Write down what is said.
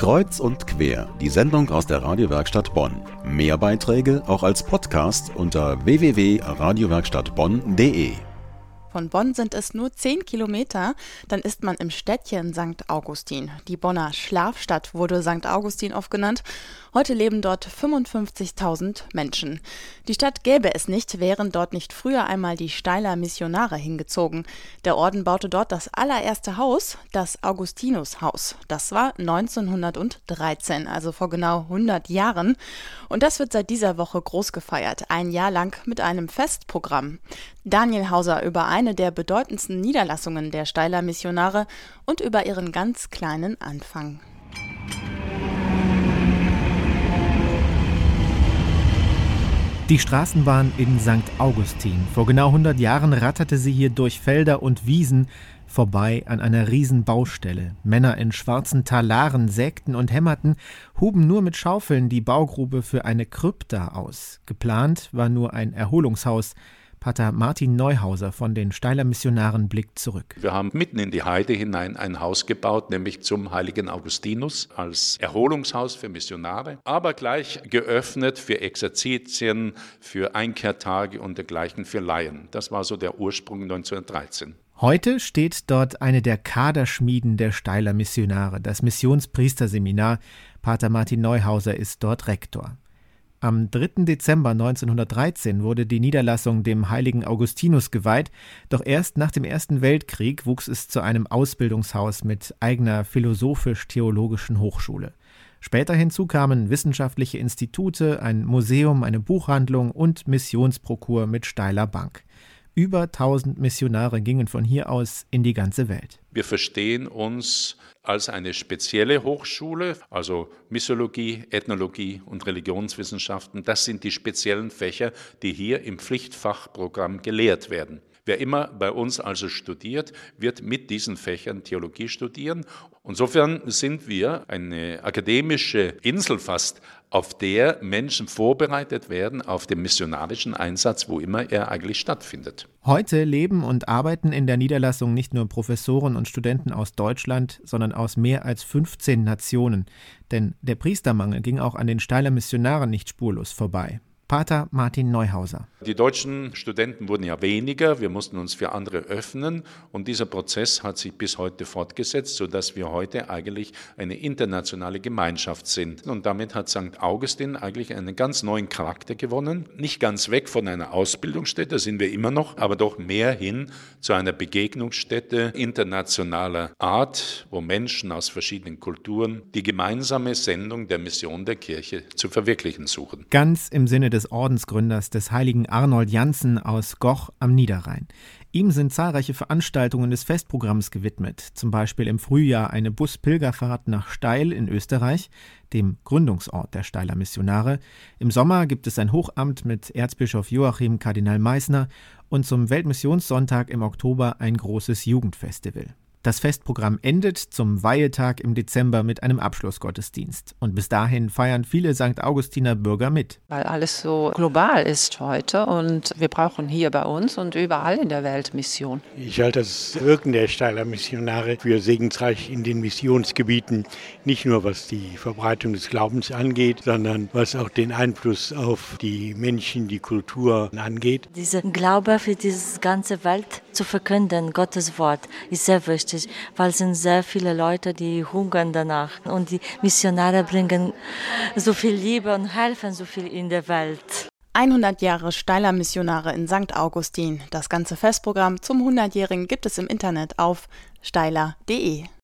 Kreuz und quer, die Sendung aus der Radiowerkstatt Bonn. Mehr Beiträge auch als Podcast unter www.radiowerkstattbonn.de. Von Bonn sind es nur 10 Kilometer, dann ist man im Städtchen St. Augustin. Die Bonner Schlafstadt wurde St. Augustin oft genannt. Heute leben dort 55.000 Menschen. Die Stadt gäbe es nicht, wären dort nicht früher einmal die Steiler Missionare hingezogen. Der Orden baute dort das allererste Haus, das Augustinushaus. Das war 1913, also vor genau 100 Jahren. Und das wird seit dieser Woche groß gefeiert, ein Jahr lang mit einem Festprogramm. Daniel Hauser über eine der bedeutendsten Niederlassungen der Steiler Missionare und über ihren ganz kleinen Anfang. Die Straßenbahn in St. Augustin. Vor genau 100 Jahren ratterte sie hier durch Felder und Wiesen vorbei an einer Riesenbaustelle. Männer in schwarzen Talaren sägten und hämmerten, huben nur mit Schaufeln die Baugrube für eine Krypta aus. Geplant war nur ein Erholungshaus, Pater Martin Neuhauser von den Steiler Missionaren blickt zurück. Wir haben mitten in die Heide hinein ein Haus gebaut, nämlich zum heiligen Augustinus als Erholungshaus für Missionare, aber gleich geöffnet für Exerzitien, für Einkehrtage und dergleichen für Laien. Das war so der Ursprung 1913. Heute steht dort eine der Kaderschmieden der Steiler Missionare, das Missionspriesterseminar. Pater Martin Neuhauser ist dort Rektor. Am 3. Dezember 1913 wurde die Niederlassung dem heiligen Augustinus geweiht, doch erst nach dem Ersten Weltkrieg wuchs es zu einem Ausbildungshaus mit eigener philosophisch-theologischen Hochschule. Später hinzu kamen wissenschaftliche Institute, ein Museum, eine Buchhandlung und Missionsprokur mit steiler Bank. Über 1000 Missionare gingen von hier aus in die ganze Welt. Wir verstehen uns als eine spezielle Hochschule, also Missiologie, Ethnologie und Religionswissenschaften. Das sind die speziellen Fächer, die hier im Pflichtfachprogramm gelehrt werden. Wer immer bei uns also studiert, wird mit diesen Fächern Theologie studieren. Insofern sind wir eine akademische Insel fast, auf der Menschen vorbereitet werden auf den missionarischen Einsatz, wo immer er eigentlich stattfindet. Heute leben und arbeiten in der Niederlassung nicht nur Professoren und Studenten aus Deutschland, sondern aus mehr als 15 Nationen. Denn der Priestermangel ging auch an den Steiler Missionaren nicht spurlos vorbei. Pater Martin Neuhauser. Die deutschen Studenten wurden ja weniger, wir mussten uns für andere öffnen und dieser Prozess hat sich bis heute fortgesetzt, sodass wir heute eigentlich eine internationale Gemeinschaft sind. Und damit hat St. Augustin eigentlich einen ganz neuen Charakter gewonnen. Nicht ganz weg von einer Ausbildungsstätte, sind wir immer noch, aber doch mehr hin zu einer Begegnungsstätte internationaler Art, wo Menschen aus verschiedenen Kulturen die gemeinsame Sendung der Mission der Kirche zu verwirklichen suchen. Ganz im Sinne des des Ordensgründers des heiligen Arnold Janssen aus Goch am Niederrhein. Ihm sind zahlreiche Veranstaltungen des Festprogramms gewidmet, zum Beispiel im Frühjahr eine Buspilgerfahrt nach Steil in Österreich, dem Gründungsort der Steiler Missionare. Im Sommer gibt es ein Hochamt mit Erzbischof Joachim Kardinal Meissner und zum Weltmissionssonntag im Oktober ein großes Jugendfestival. Das Festprogramm endet zum Weihetag im Dezember mit einem Abschlussgottesdienst. Und bis dahin feiern viele St. Augustiner Bürger mit. Weil alles so global ist heute und wir brauchen hier bei uns und überall in der Welt Mission. Ich halte das Wirken der Steiler Missionare für segensreich in den Missionsgebieten, nicht nur was die Verbreitung des Glaubens angeht, sondern was auch den Einfluss auf die Menschen, die Kultur angeht. Dieser Glaube für diese ganze Welt zu verkünden, Gottes Wort, ist sehr wichtig wichtig, weil es sind sehr viele Leute, die hungern danach. Und die Missionare bringen so viel Liebe und helfen so viel in der Welt. 100 Jahre Steiler Missionare in St. Augustin. Das ganze Festprogramm zum 100-Jährigen gibt es im Internet auf steiler.de.